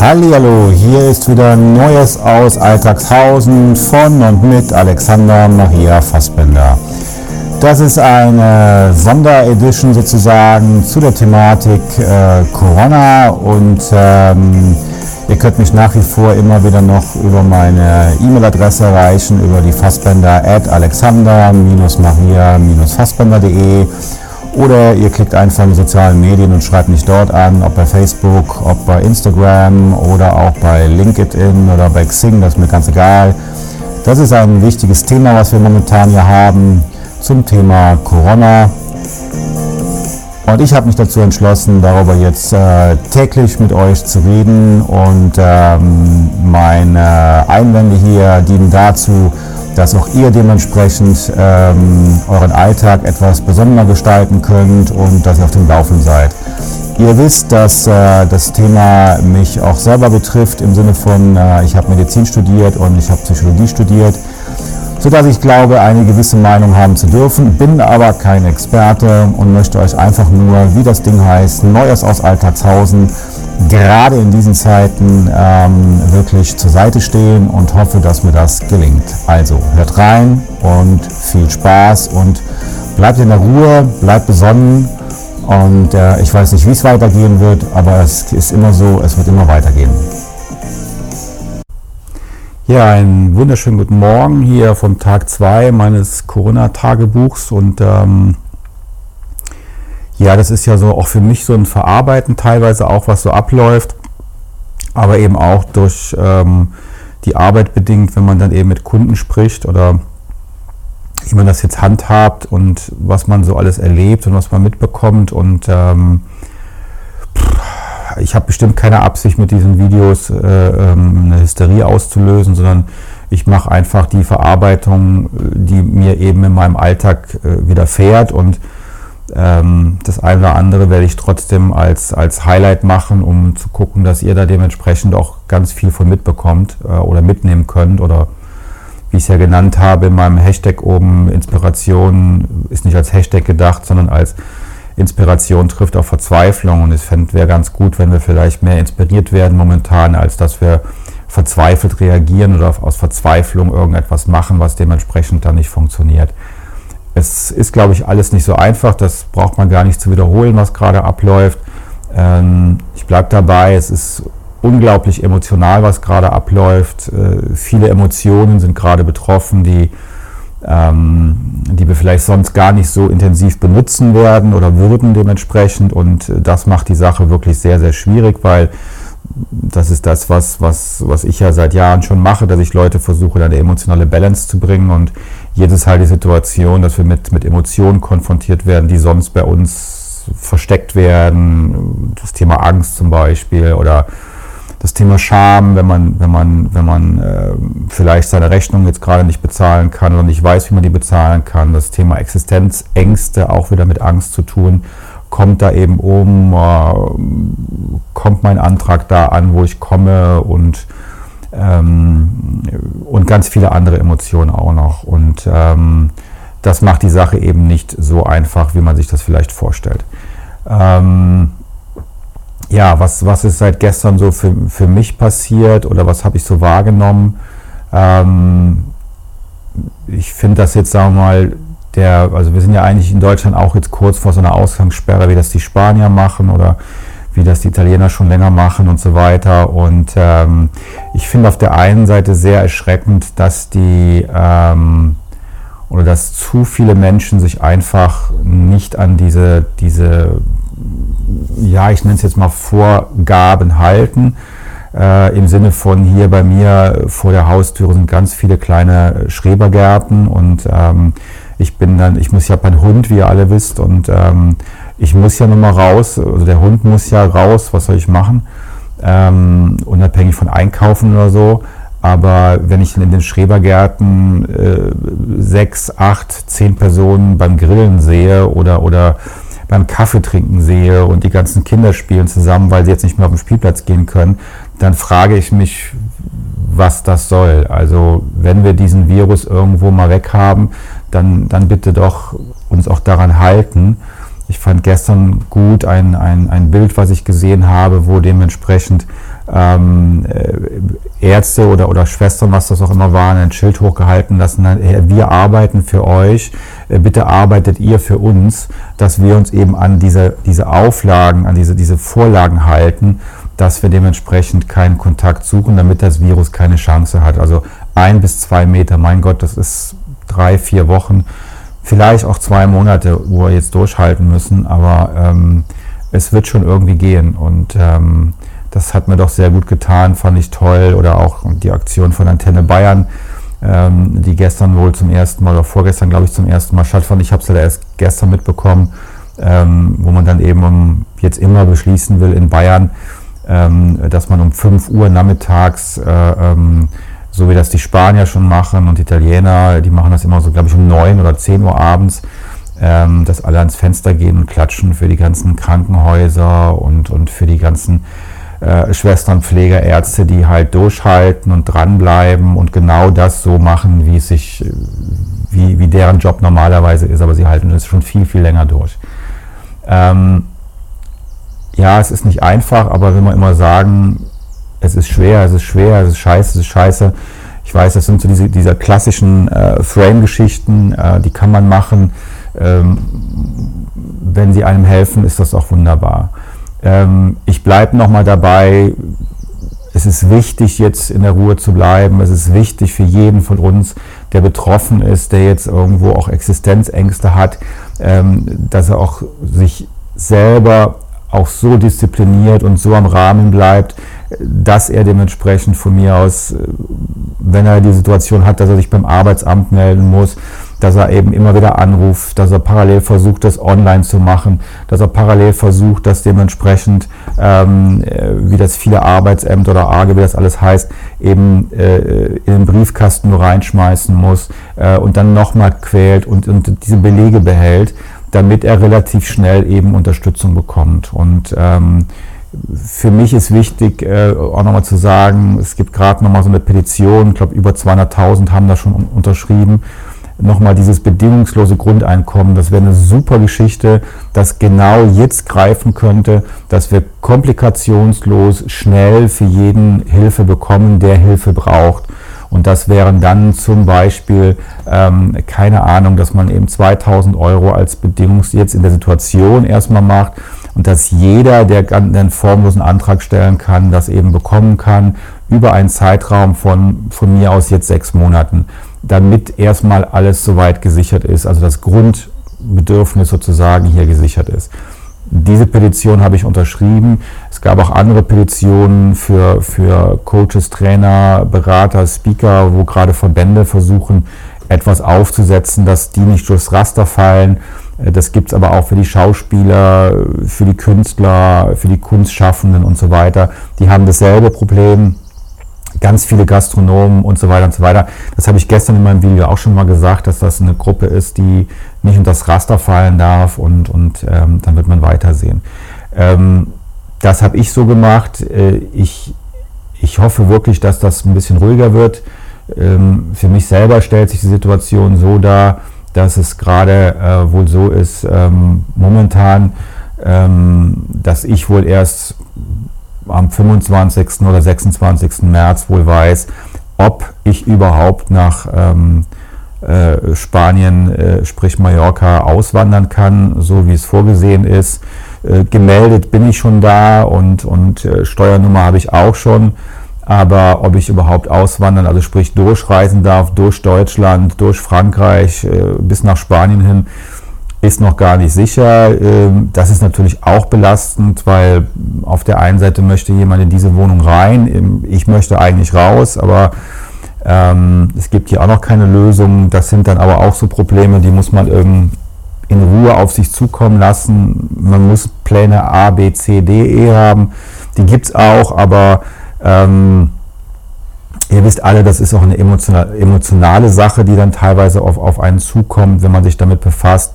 Hallihallo, hier ist wieder Neues aus Alltagshausen von und mit Alexander Maria Fassbender. Das ist eine Sonderedition sozusagen zu der Thematik äh, Corona und ähm, ihr könnt mich nach wie vor immer wieder noch über meine E-Mail-Adresse erreichen, über die Fassbender at alexander-maria-fassbender.de oder ihr klickt einfach in die sozialen Medien und schreibt mich dort an, ob bei Facebook, ob bei Instagram oder auch bei LinkedIn oder bei Xing, das ist mir ganz egal. Das ist ein wichtiges Thema, was wir momentan hier haben zum Thema Corona. Und ich habe mich dazu entschlossen, darüber jetzt äh, täglich mit euch zu reden. Und ähm, meine Einwände hier dienen dazu, dass auch ihr dementsprechend ähm, euren Alltag etwas besonderer gestalten könnt und dass ihr auf dem Laufen seid. Ihr wisst, dass äh, das Thema mich auch selber betrifft im Sinne von, äh, ich habe Medizin studiert und ich habe Psychologie studiert, sodass ich glaube, eine gewisse Meinung haben zu dürfen, bin aber kein Experte und möchte euch einfach nur, wie das Ding heißt, Neues aus Alltagshausen gerade in diesen Zeiten ähm, wirklich zur Seite stehen und hoffe, dass mir das gelingt. Also hört rein und viel Spaß und bleibt in der Ruhe, bleibt besonnen und äh, ich weiß nicht, wie es weitergehen wird, aber es ist immer so, es wird immer weitergehen. Ja, einen wunderschönen guten Morgen hier vom Tag 2 meines Corona-Tagebuchs und ähm, ja, das ist ja so auch für mich so ein Verarbeiten teilweise auch, was so abläuft, aber eben auch durch ähm, die Arbeit bedingt, wenn man dann eben mit Kunden spricht oder wie man das jetzt handhabt und was man so alles erlebt und was man mitbekommt und ähm, ich habe bestimmt keine Absicht mit diesen Videos äh, ähm, eine Hysterie auszulösen, sondern ich mache einfach die Verarbeitung, die mir eben in meinem Alltag äh, widerfährt und ähm, das eine oder andere werde ich trotzdem als, als Highlight machen, um zu gucken, dass ihr da dementsprechend auch ganz viel von mitbekommt äh, oder mitnehmen könnt. Oder wie ich es ja genannt habe in meinem Hashtag oben, Inspiration ist nicht als Hashtag gedacht, sondern als Inspiration trifft auf Verzweiflung. Und es wäre ganz gut, wenn wir vielleicht mehr inspiriert werden momentan, als dass wir verzweifelt reagieren oder aus Verzweiflung irgendetwas machen, was dementsprechend dann nicht funktioniert. Es ist, glaube ich, alles nicht so einfach. Das braucht man gar nicht zu wiederholen, was gerade abläuft. Ähm, ich bleibe dabei. Es ist unglaublich emotional, was gerade abläuft. Äh, viele Emotionen sind gerade betroffen, die, die wir vielleicht sonst gar nicht so intensiv benutzen werden oder würden dementsprechend. Und das macht die Sache wirklich sehr, sehr schwierig, weil das ist das, was, was, was ich ja seit Jahren schon mache, dass ich Leute versuche, eine emotionale Balance zu bringen. Und ist halt die Situation, dass wir mit, mit Emotionen konfrontiert werden, die sonst bei uns versteckt werden. Das Thema Angst zum Beispiel oder das Thema Scham, wenn man, wenn man, wenn man äh, vielleicht seine Rechnung jetzt gerade nicht bezahlen kann oder nicht weiß, wie man die bezahlen kann. Das Thema Existenzängste auch wieder mit Angst zu tun kommt da eben um, äh, kommt mein Antrag da an, wo ich komme und, ähm, und ganz viele andere Emotionen auch noch. Und ähm, das macht die Sache eben nicht so einfach, wie man sich das vielleicht vorstellt. Ähm, ja, was, was ist seit gestern so für, für mich passiert oder was habe ich so wahrgenommen? Ähm, ich finde das jetzt, sagen wir mal, der, also wir sind ja eigentlich in Deutschland auch jetzt kurz vor so einer Ausgangssperre, wie das die Spanier machen oder wie das die Italiener schon länger machen und so weiter. Und ähm, ich finde auf der einen Seite sehr erschreckend, dass die ähm, oder dass zu viele Menschen sich einfach nicht an diese, diese ja, ich nenne es jetzt mal Vorgaben halten. Äh, Im Sinne von hier bei mir vor der Haustüre sind ganz viele kleine Schrebergärten und ähm, ich bin dann, ich muss ja beim Hund, wie ihr alle wisst, und ähm, ich muss ja nochmal raus, also der Hund muss ja raus, was soll ich machen? Ähm, unabhängig von Einkaufen oder so. Aber wenn ich in den Schrebergärten äh, sechs, acht, zehn Personen beim Grillen sehe oder, oder beim Kaffee trinken sehe und die ganzen Kinder spielen zusammen, weil sie jetzt nicht mehr auf den Spielplatz gehen können, dann frage ich mich, was das soll. Also wenn wir diesen Virus irgendwo mal weg haben, dann, dann bitte doch uns auch daran halten. Ich fand gestern gut ein, ein, ein Bild, was ich gesehen habe, wo dementsprechend ähm, äh, Ärzte oder, oder Schwestern, was das auch immer waren, ein Schild hochgehalten lassen, wir arbeiten für euch, äh, bitte arbeitet ihr für uns, dass wir uns eben an diese, diese Auflagen, an diese, diese Vorlagen halten, dass wir dementsprechend keinen Kontakt suchen, damit das Virus keine Chance hat. Also ein bis zwei Meter, mein Gott, das ist drei, vier Wochen, vielleicht auch zwei Monate, wo wir jetzt durchhalten müssen, aber ähm, es wird schon irgendwie gehen und ähm, das hat mir doch sehr gut getan, fand ich toll. Oder auch die Aktion von Antenne Bayern, ähm, die gestern wohl zum ersten Mal oder vorgestern, glaube ich, zum ersten Mal stattfand. Ich habe es ja erst gestern mitbekommen, ähm, wo man dann eben um, jetzt immer beschließen will in Bayern, ähm, dass man um 5 Uhr nachmittags, äh, ähm, so wie das die Spanier schon machen und die Italiener, die machen das immer so, glaube ich, um 9 oder 10 Uhr abends, ähm, dass alle ans Fenster gehen und klatschen für die ganzen Krankenhäuser und, und für die ganzen äh, Schwestern, Pfleger, Ärzte, die halt durchhalten und dranbleiben und genau das so machen, wie es sich, wie, wie deren Job normalerweise ist, aber sie halten es schon viel, viel länger durch. Ähm, ja, es ist nicht einfach, aber wenn wir immer sagen, es ist schwer, es ist schwer, es ist scheiße, es ist scheiße. Ich weiß, das sind so diese, diese klassischen äh, Frame-Geschichten, äh, die kann man machen. Ähm, wenn sie einem helfen, ist das auch wunderbar. Ähm, ich bleibe nochmal dabei, es ist wichtig, jetzt in der Ruhe zu bleiben. Es ist wichtig für jeden von uns, der betroffen ist, der jetzt irgendwo auch Existenzängste hat, ähm, dass er auch sich selber auch so diszipliniert und so am Rahmen bleibt, dass er dementsprechend von mir aus, wenn er die Situation hat, dass er sich beim Arbeitsamt melden muss, dass er eben immer wieder anruft, dass er parallel versucht, das online zu machen, dass er parallel versucht, das dementsprechend, ähm, äh, wie das viele Arbeitsämter oder AGE, wie das alles heißt, eben äh, in den Briefkasten nur reinschmeißen muss äh, und dann nochmal quält und, und diese Belege behält, damit er relativ schnell eben Unterstützung bekommt. Und ähm, für mich ist wichtig, äh, auch nochmal zu sagen, es gibt gerade nochmal so eine Petition, ich glaube über 200.000 haben da schon unterschrieben nochmal dieses bedingungslose Grundeinkommen, das wäre eine super Geschichte, das genau jetzt greifen könnte, dass wir komplikationslos schnell für jeden Hilfe bekommen, der Hilfe braucht. Und das wären dann zum Beispiel, ähm, keine Ahnung, dass man eben 2000 Euro als Bedingungs jetzt in der Situation erstmal macht und dass jeder, der einen formlosen Antrag stellen kann, das eben bekommen kann über einen Zeitraum von von mir aus jetzt sechs Monaten damit erstmal alles soweit gesichert ist, also das Grundbedürfnis sozusagen hier gesichert ist. Diese Petition habe ich unterschrieben. Es gab auch andere Petitionen für, für Coaches, Trainer, Berater, Speaker, wo gerade Verbände versuchen, etwas aufzusetzen, dass die nicht durchs Raster fallen. Das gibt es aber auch für die Schauspieler, für die Künstler, für die Kunstschaffenden und so weiter. Die haben dasselbe Problem ganz viele Gastronomen und so weiter und so weiter. Das habe ich gestern in meinem Video auch schon mal gesagt, dass das eine Gruppe ist, die nicht unter das Raster fallen darf und, und ähm, dann wird man weitersehen. Ähm, das habe ich so gemacht. Äh, ich, ich hoffe wirklich, dass das ein bisschen ruhiger wird. Ähm, für mich selber stellt sich die Situation so dar, dass es gerade äh, wohl so ist, ähm, momentan, ähm, dass ich wohl erst am 25. oder 26. März wohl weiß, ob ich überhaupt nach ähm, äh, Spanien, äh, sprich Mallorca, auswandern kann, so wie es vorgesehen ist. Äh, gemeldet bin ich schon da und, und äh, Steuernummer habe ich auch schon. Aber ob ich überhaupt auswandern, also sprich durchreisen darf, durch Deutschland, durch Frankreich äh, bis nach Spanien hin, ist noch gar nicht sicher. Ähm, das ist natürlich auch belastend, weil auf der einen Seite möchte jemand in diese Wohnung rein, ähm, ich möchte eigentlich raus, aber ähm, es gibt hier auch noch keine Lösung. Das sind dann aber auch so Probleme, die muss man in Ruhe auf sich zukommen lassen. Man muss Pläne A, B, C, D, E haben. Die gibt es auch, aber ähm, ihr wisst alle, das ist auch eine emotionale Sache, die dann teilweise auf, auf einen zukommt, wenn man sich damit befasst.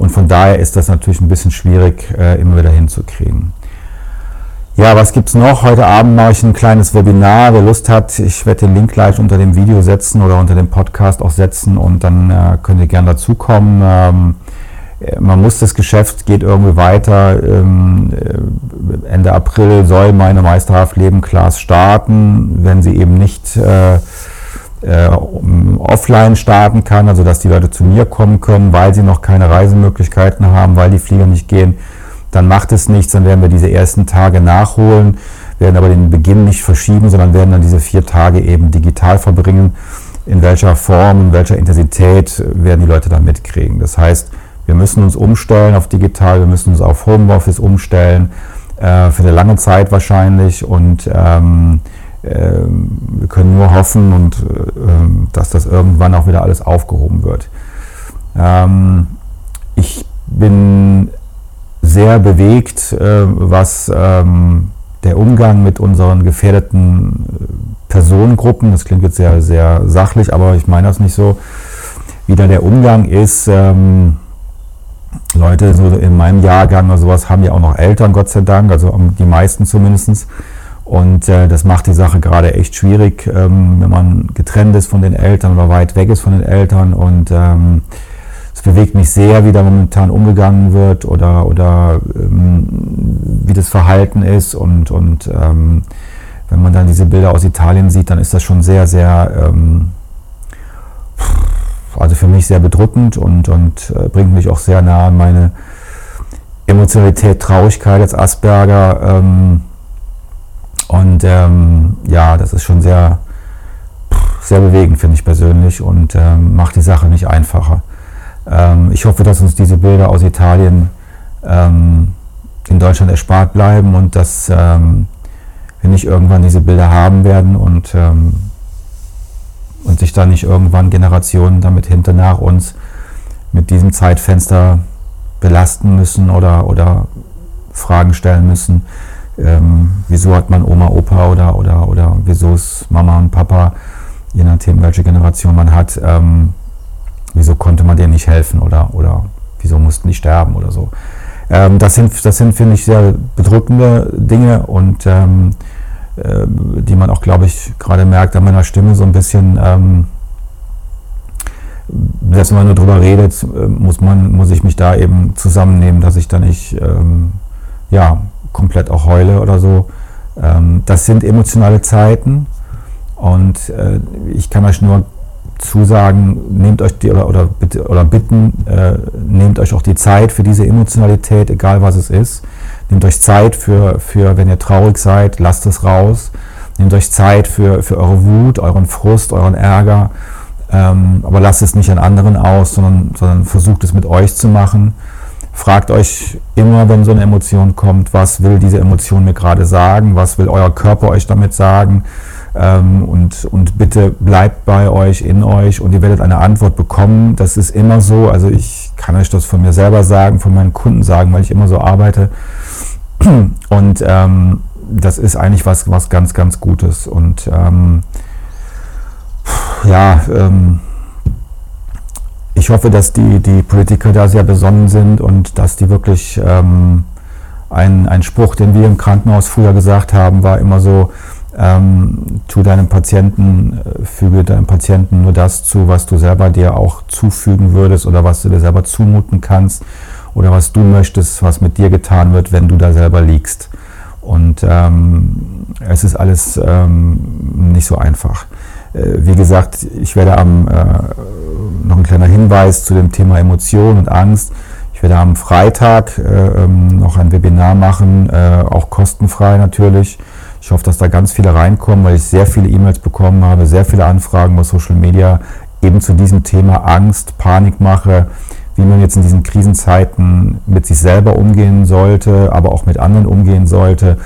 Und von daher ist das natürlich ein bisschen schwierig, äh, immer wieder hinzukriegen. Ja, was gibt es noch? Heute Abend mache ich ein kleines Webinar. Wer Lust hat, ich werde den Link gleich unter dem Video setzen oder unter dem Podcast auch setzen und dann äh, könnt ihr gerne dazukommen. Ähm, man muss das Geschäft geht irgendwie weiter. Ähm, äh, Ende April soll meine Meisterhaft Leben Class starten, wenn sie eben nicht äh, äh, offline starten kann, also dass die Leute zu mir kommen können, weil sie noch keine Reisemöglichkeiten haben, weil die Flieger nicht gehen, dann macht es nichts, dann werden wir diese ersten Tage nachholen, werden aber den Beginn nicht verschieben, sondern werden dann diese vier Tage eben digital verbringen. In welcher Form, in welcher Intensität werden die Leute dann mitkriegen. Das heißt, wir müssen uns umstellen auf digital, wir müssen uns auf Homeoffice umstellen, äh, für eine lange Zeit wahrscheinlich und ähm, wir können nur hoffen, und, ähm, dass das irgendwann auch wieder alles aufgehoben wird. Ähm, ich bin sehr bewegt, äh, was der Umgang mit unseren gefährdeten äh, Personengruppen, das klingt jetzt sehr, sehr sachlich, aber ich meine das nicht so, wie da der Umgang ist. Leute so in meinem Jahrgang oder sowas haben ja auch noch Eltern, Gott sei Dank, also die meisten zumindest. Und äh, das macht die Sache gerade echt schwierig, ähm, wenn man getrennt ist von den Eltern oder weit weg ist von den Eltern. Und ähm, es bewegt mich sehr, wie da momentan umgegangen wird oder, oder ähm, wie das Verhalten ist. Und, und ähm, wenn man dann diese Bilder aus Italien sieht, dann ist das schon sehr, sehr, ähm, also für mich sehr bedrückend und, und äh, bringt mich auch sehr nah an meine Emotionalität, Traurigkeit als Asperger. Und ähm, ja, das ist schon sehr, sehr bewegend, finde ich persönlich, und ähm, macht die Sache nicht einfacher. Ähm, ich hoffe, dass uns diese Bilder aus Italien ähm, in Deutschland erspart bleiben und dass ähm, wir nicht irgendwann diese Bilder haben werden und, ähm, und sich dann nicht irgendwann Generationen damit hinter nach uns mit diesem Zeitfenster belasten müssen oder, oder Fragen stellen müssen ähm, wieso hat man Oma, Opa oder, oder, oder wieso ist Mama und Papa, je nachdem, welche Generation man hat, ähm, wieso konnte man denen nicht helfen oder, oder wieso mussten die sterben oder so. Ähm, das sind, das sind finde ich, sehr bedrückende Dinge und ähm, äh, die man auch, glaube ich, gerade merkt an meiner Stimme so ein bisschen. Ähm, dass man nur drüber redet, äh, muss man, muss ich mich da eben zusammennehmen, dass ich da nicht, ähm, ja, komplett auch heule oder so. Ähm, das sind emotionale Zeiten und äh, ich kann euch nur zusagen, nehmt euch die oder, oder, oder bitten, äh, nehmt euch auch die Zeit für diese Emotionalität, egal was es ist. Nehmt euch Zeit für, für wenn ihr traurig seid, lasst es raus. Nehmt euch Zeit für, für eure Wut, euren Frust, euren Ärger. Ähm, aber lasst es nicht an anderen aus, sondern, sondern versucht es mit euch zu machen. Fragt euch immer, wenn so eine Emotion kommt, was will diese Emotion mir gerade sagen, was will euer Körper euch damit sagen. Ähm, und, und bitte bleibt bei euch, in euch und ihr werdet eine Antwort bekommen. Das ist immer so. Also ich kann euch das von mir selber sagen, von meinen Kunden sagen, weil ich immer so arbeite. Und ähm, das ist eigentlich was, was ganz, ganz Gutes. Und ähm, ja, ähm, ich hoffe, dass die, die Politiker da sehr besonnen sind und dass die wirklich ähm, ein, ein Spruch, den wir im Krankenhaus früher gesagt haben, war immer so, ähm, tu deinem Patienten, äh, füge deinem Patienten nur das zu, was du selber dir auch zufügen würdest oder was du dir selber zumuten kannst oder was du möchtest, was mit dir getan wird, wenn du da selber liegst. Und ähm, es ist alles ähm, nicht so einfach. Äh, wie gesagt, ich werde am, äh, noch ein kleiner Hinweis zu dem Thema Emotion und Angst. Ich werde am Freitag äh, ähm, noch ein Webinar machen, äh, auch kostenfrei natürlich. Ich hoffe, dass da ganz viele reinkommen, weil ich sehr viele E-Mails bekommen habe, sehr viele Anfragen über Social Media eben zu diesem Thema Angst, Panikmache, wie man jetzt in diesen Krisenzeiten mit sich selber umgehen sollte, aber auch mit anderen umgehen sollte,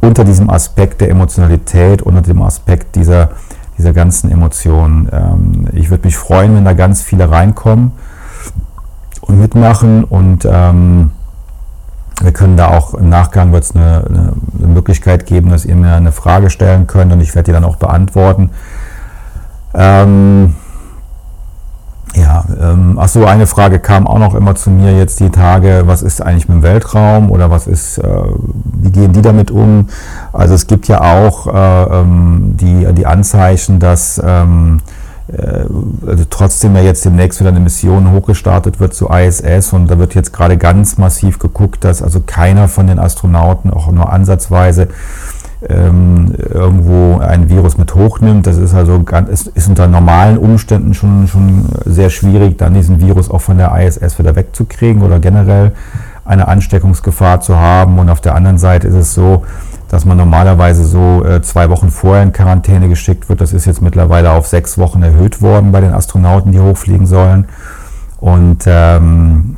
unter diesem Aspekt der Emotionalität, unter dem Aspekt dieser dieser ganzen Emotionen. Ähm, ich würde mich freuen, wenn da ganz viele reinkommen und mitmachen und ähm, wir können da auch im Nachgang wird es eine, eine, Möglichkeit geben, dass ihr mir eine Frage stellen könnt und ich werde die dann auch beantworten. Ähm, Ja, ähm, ach so, eine Frage kam auch noch immer zu mir jetzt die Tage, was ist eigentlich mit dem Weltraum oder was ist, äh, wie gehen die damit um? Also es gibt ja auch äh, ähm, die, die Anzeichen, dass ähm, äh, also trotzdem ja jetzt demnächst wieder eine Mission hochgestartet wird zu ISS und da wird jetzt gerade ganz massiv geguckt, dass also keiner von den Astronauten auch nur ansatzweise ähm, irgendwo ein Virus mit hochnimmt. Das ist also ganz, ist, ist unter normalen Umständen schon, schon sehr schwierig, dann diesen Virus auch von der ISS wieder wegzukriegen oder generell eine Ansteckungsgefahr zu haben. Und auf der anderen Seite ist es so, dass man normalerweise so äh, zwei Wochen vorher in Quarantäne geschickt wird. Das ist jetzt mittlerweile auf sechs Wochen erhöht worden bei den Astronauten, die hochfliegen sollen. Und ähm,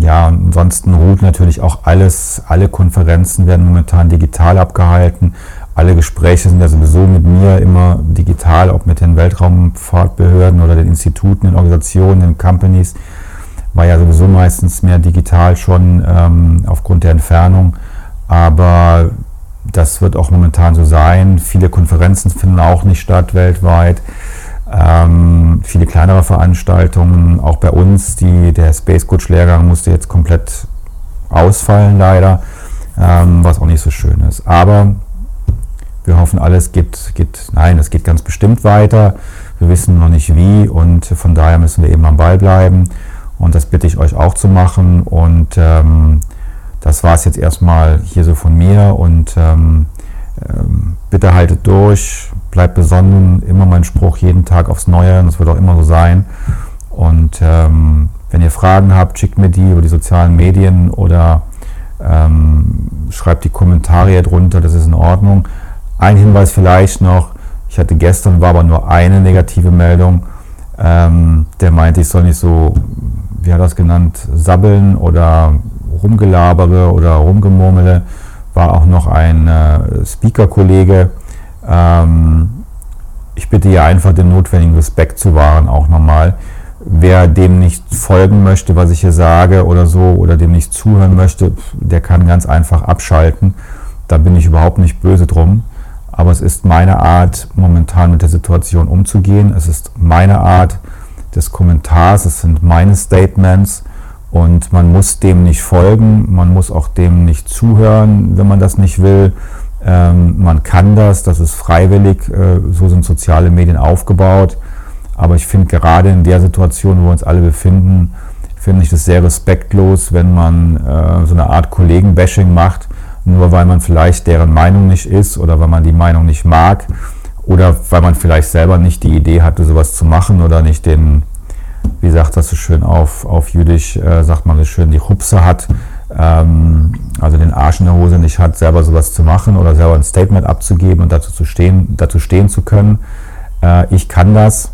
ja, ansonsten ruht natürlich auch alles, alle Konferenzen werden momentan digital abgehalten. Alle Gespräche sind ja sowieso mit mir immer digital, auch mit den Weltraumfahrtbehörden oder den Instituten, den Organisationen, den Companies. War ja sowieso meistens mehr digital schon ähm, aufgrund der Entfernung. Aber das wird auch momentan so sein. Viele Konferenzen finden auch nicht statt weltweit. Ähm, viele kleinere Veranstaltungen, auch bei uns, die, der Space Coach Lehrgang musste jetzt komplett ausfallen leider, ähm, was auch nicht so schön ist. Aber wir hoffen, alles geht, geht, nein, es geht ganz bestimmt weiter. Wir wissen noch nicht wie und von daher müssen wir eben am Ball bleiben. Und das bitte ich euch auch zu machen. Und ähm, das war es jetzt erstmal hier so von mir und ähm, ähm, bitte haltet durch, bleibt besonnen, immer mein Spruch, jeden Tag aufs Neue, und das wird auch immer so sein. Und ähm, wenn ihr Fragen habt, schickt mir die über die sozialen Medien oder ähm, schreibt die Kommentare drunter, das ist in Ordnung. Ein Hinweis vielleicht noch, ich hatte gestern, war aber nur eine negative Meldung, ähm, der meinte, ich soll nicht so, wie hat er das genannt, sabbeln oder rumgelabere oder rumgemurmele war auch noch ein äh, Speaker-Kollege. Ähm, ich bitte hier einfach den notwendigen Respekt zu wahren, auch nochmal. Wer dem nicht folgen möchte, was ich hier sage oder so, oder dem nicht zuhören möchte, der kann ganz einfach abschalten. Da bin ich überhaupt nicht böse drum. Aber es ist meine Art, momentan mit der Situation umzugehen. Es ist meine Art des Kommentars, es sind meine Statements. Und man muss dem nicht folgen, man muss auch dem nicht zuhören, wenn man das nicht will. Ähm, man kann das, das ist freiwillig, äh, so sind soziale Medien aufgebaut. Aber ich finde gerade in der Situation, wo wir uns alle befinden, finde ich das sehr respektlos, wenn man äh, so eine Art Kollegenbashing macht, nur weil man vielleicht deren Meinung nicht ist oder weil man die Meinung nicht mag oder weil man vielleicht selber nicht die Idee hatte, sowas zu machen oder nicht den, wie sagt das so schön auf, auf Jüdisch, äh, sagt man so schön, die Hupse hat, ähm, also den Arsch in der Hose nicht hat, selber sowas zu machen oder selber ein Statement abzugeben und dazu, zu stehen, dazu stehen zu können. Äh, ich kann das.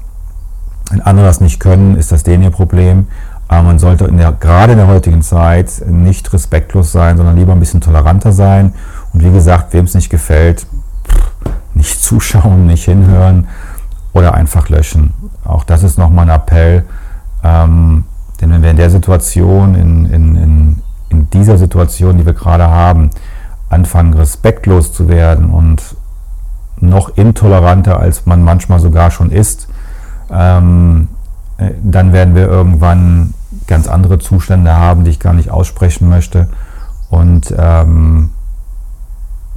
Wenn andere das nicht können, ist das denen ihr Problem. Aber man sollte in der, gerade in der heutigen Zeit nicht respektlos sein, sondern lieber ein bisschen toleranter sein. Und wie gesagt, wem es nicht gefällt, nicht zuschauen, nicht hinhören oder einfach löschen. Auch das ist nochmal ein Appell. Ähm, denn wenn wir in der Situation, in, in, dieser Situation, die wir gerade haben, anfangen respektlos zu werden und noch intoleranter, als man manchmal sogar schon ist, ähm, äh, dann werden wir irgendwann ganz andere Zustände haben, die ich gar nicht aussprechen möchte. Und ähm,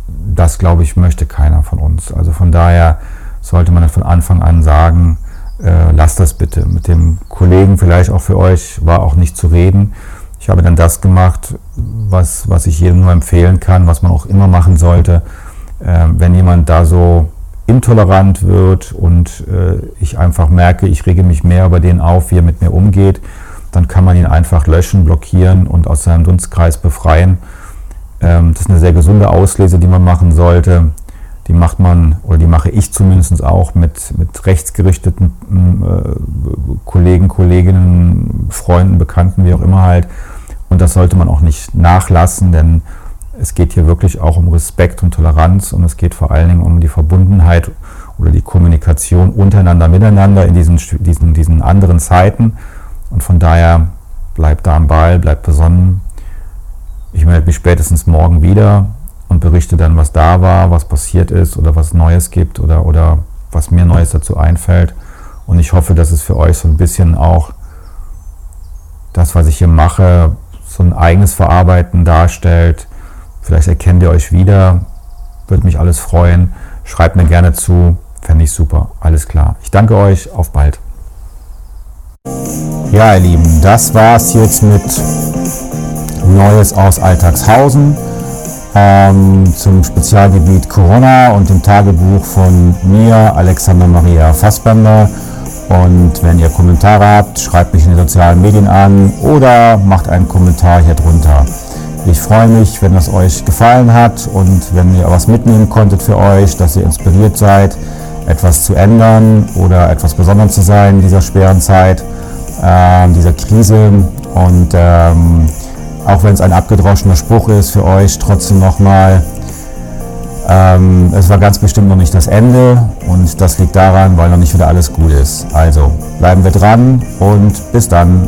das, glaube ich, möchte keiner von uns. Also von daher sollte man von Anfang an sagen, äh, lasst das bitte. Mit dem Kollegen vielleicht auch für euch war auch nicht zu reden. Ich habe dann das gemacht, was, was ich jedem nur empfehlen kann, was man auch immer machen sollte. Äh, wenn jemand da so intolerant wird und äh, ich einfach merke, ich rege mich mehr über den auf, wie er mit mir umgeht, dann kann man ihn einfach löschen, blockieren und aus seinem Dunstkreis befreien. Ähm, das ist eine sehr gesunde Auslese, die man machen sollte. Die macht man, oder die mache ich zumindest auch mit, mit rechtsgerichteten äh, Kollegen, Kolleginnen, Freunden, Bekannten, wie auch immer halt. Und das sollte man auch nicht nachlassen, denn es geht hier wirklich auch um Respekt und Toleranz und es geht vor allen Dingen um die Verbundenheit oder die Kommunikation untereinander, miteinander in diesen, diesen, diesen anderen Zeiten. Und von daher bleibt da am Ball, bleibt besonnen. Ich melde mich spätestens morgen wieder und berichte dann, was da war, was passiert ist oder was Neues gibt oder, oder was mir Neues dazu einfällt. Und ich hoffe, dass es für euch so ein bisschen auch das, was ich hier mache, so ein eigenes Verarbeiten darstellt. Vielleicht erkennt ihr euch wieder. Würde mich alles freuen. Schreibt mir gerne zu. Fände ich super. Alles klar. Ich danke euch. Auf bald. Ja, ihr Lieben, das war's jetzt mit Neues aus Alltagshausen ähm, zum Spezialgebiet Corona und dem Tagebuch von mir, Alexander Maria Fassbender. Und wenn ihr Kommentare habt, schreibt mich in den sozialen Medien an oder macht einen Kommentar hier drunter. Ich freue mich, wenn es euch gefallen hat und wenn ihr was mitnehmen konntet für euch, dass ihr inspiriert seid, etwas zu ändern oder etwas besonders zu sein in dieser schweren Zeit, äh, dieser Krise. Und ähm, auch wenn es ein abgedroschener Spruch ist für euch, trotzdem nochmal, ähm, es war ganz bestimmt noch nicht das Ende und das liegt daran, weil noch nicht wieder alles gut ist. Also bleiben wir dran und bis dann.